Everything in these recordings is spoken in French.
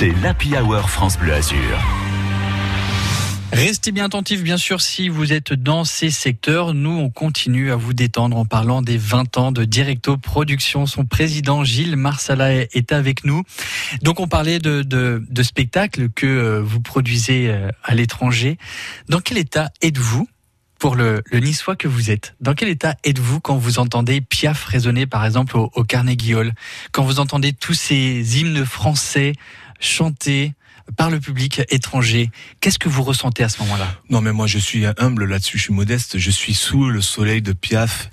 c'est l'Happy Hour France Bleu Azur. Restez bien attentifs, bien sûr, si vous êtes dans ces secteurs. Nous, on continue à vous détendre en parlant des 20 ans de Directo Production. Son président, Gilles Marsala, est avec nous. Donc, on parlait de, spectacles que euh, vous produisez euh, à l'étranger. Dans quel état êtes-vous pour le, niçois que vous êtes? Dans quel état êtes-vous quand vous entendez Piaf résonner, par exemple, au, au Carnegie Quand vous entendez tous ces hymnes français chantés par le public étranger. Qu'est-ce que vous ressentez à ce moment-là? Non, mais moi je suis humble là-dessus, je suis modeste. Je suis sous le soleil de Piaf,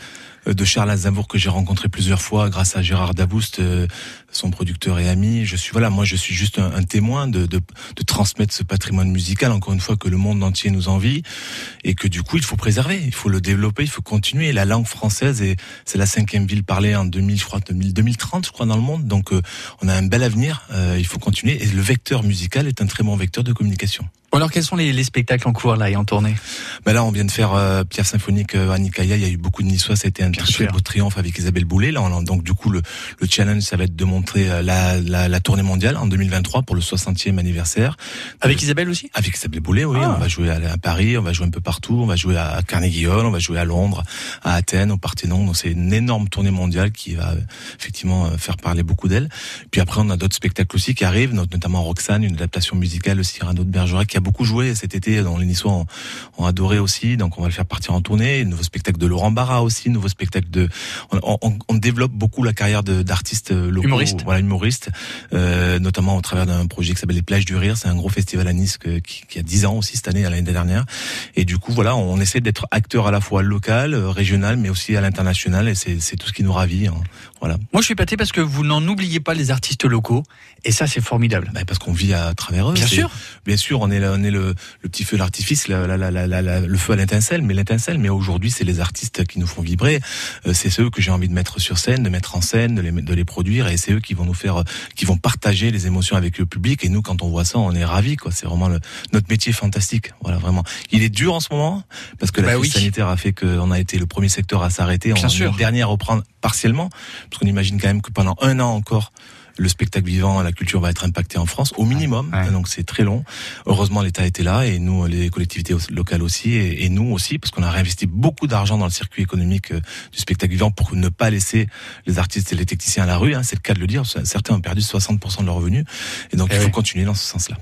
de Charles Aznavour que j'ai rencontré plusieurs fois grâce à Gérard Daboust, euh, son producteur et ami. Je suis voilà, moi je suis juste un, un témoin de, de, de, transmettre ce patrimoine musical, encore une fois que le monde entier nous envie et que du coup il faut préserver, il faut le développer, il faut continuer. La langue française et c'est la cinquième ville parlée en 2000, je crois 2000, 2030, je crois dans le monde. Donc euh, on a un bel avenir. Euh, il faut continuer et le vecteur musical est un très bon vecteur de communication. Alors quels sont les, les, spectacles en cours là et en tournée? Ben Là on vient de faire euh, Pierre Symphonique euh, à Nicaïa, il y a eu beaucoup de Niçois, ça a été un très, très, beau triomphe avec Isabelle Boulet. Là, on, donc du coup le, le, challenge ça va être de montrer euh, la, la, la, tournée mondiale en 2023 pour le 60e anniversaire. Avec Isabelle aussi? Avec Isabelle Boulet, oui. Ah. On va jouer à, à, Paris, on va jouer un peu partout, on va jouer à Carnegie Hall, on va jouer à Londres, à Athènes, au Parthénon. Donc c'est une énorme tournée mondiale qui va effectivement faire parler beaucoup d'elle. Puis après on a d'autres spectacles aussi qui arrivent, notamment Roxane, une adaptation musicale, Cyrano de Bergerac qui a beaucoup joué cet été dont les Niçois ont, ont, adoré aussi. Donc on va le faire partir en tournée. Nouveau spectacle de Laurent Barra aussi, nouveau spectacle de. On, on, on développe beaucoup la carrière d'artistes locaux, humoristes, voilà humoristes, euh, notamment au travers d'un projet qui s'appelle les Plages du Rire. C'est un gros festival à Nice que, qui, qui, a 10 ans aussi cette année, l'année dernière. Et du coup voilà, on essaie d'être acteur à la fois local, régional, mais aussi à l'international. Et c'est tout ce qui nous ravit. Hein. Voilà. Moi je suis pâté parce que vous n'en oubliez pas les artistes locaux. Et ça c'est formidable. Bah, parce qu'on vit à travers eux. Bien sûr. Bien sûr, on est, on est le, le petit feu d'artifice, le feu à l'étincelle, mais l'étincelle. Mais aujourd'hui, c'est les artistes qui nous font vibrer. Euh, c'est ceux que j'ai envie de mettre sur scène, de mettre en scène, de les, de les produire, et c'est eux qui vont nous faire, qui vont partager les émotions avec le public. Et nous, quand on voit ça, on est ravis. Quoi. C'est vraiment le, notre métier fantastique. Voilà, vraiment. Il est dur en ce moment parce que la bah crise oui. sanitaire a fait qu'on a été le premier secteur à s'arrêter. On est le dernier à reprendre partiellement, parce qu'on imagine quand même que pendant un an encore le spectacle vivant, la culture va être impactée en France au minimum. Ouais. Donc c'est très long. Heureusement, l'État était là et nous, les collectivités locales aussi, et, et nous aussi, parce qu'on a réinvesti beaucoup d'argent dans le circuit économique euh, du spectacle vivant pour ne pas laisser les artistes et les techniciens à la rue. Hein, c'est le cas de le dire. Certains ont perdu 60% de leurs revenus, et donc et il faut continuer dans ce sens-là.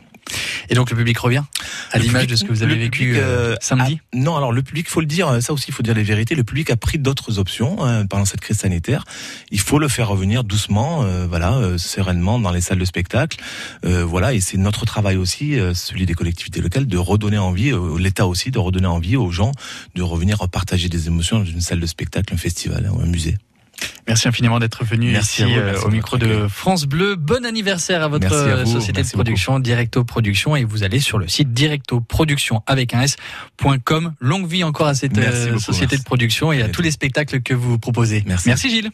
Et donc le public revient à l'image de ce que vous avez vécu public, euh, samedi. a, Non, alors le public, faut le dire, ça aussi, il faut dire les vérités. Le public a pris d'autres options hein, pendant cette crise sanitaire. Il faut le faire revenir doucement, euh, voilà, euh, sereinement dans les salles de spectacle, euh, voilà. Et c'est notre travail aussi, euh, celui des collectivités locales, de redonner envie, euh, l'État aussi, de redonner envie aux gens de revenir partager des émotions dans une salle de spectacle, un festival ou un musée. Merci infiniment d'être venu merci ici vous, euh, au micro de France Bleu. Bon anniversaire à votre à vous, société de production, beaucoup. Directo Production, et vous allez sur le site Directo Production avec un s.com. Longue vie encore à cette merci euh, beaucoup, société de production et à tous les spectacles que vous proposez. Merci, merci Gilles.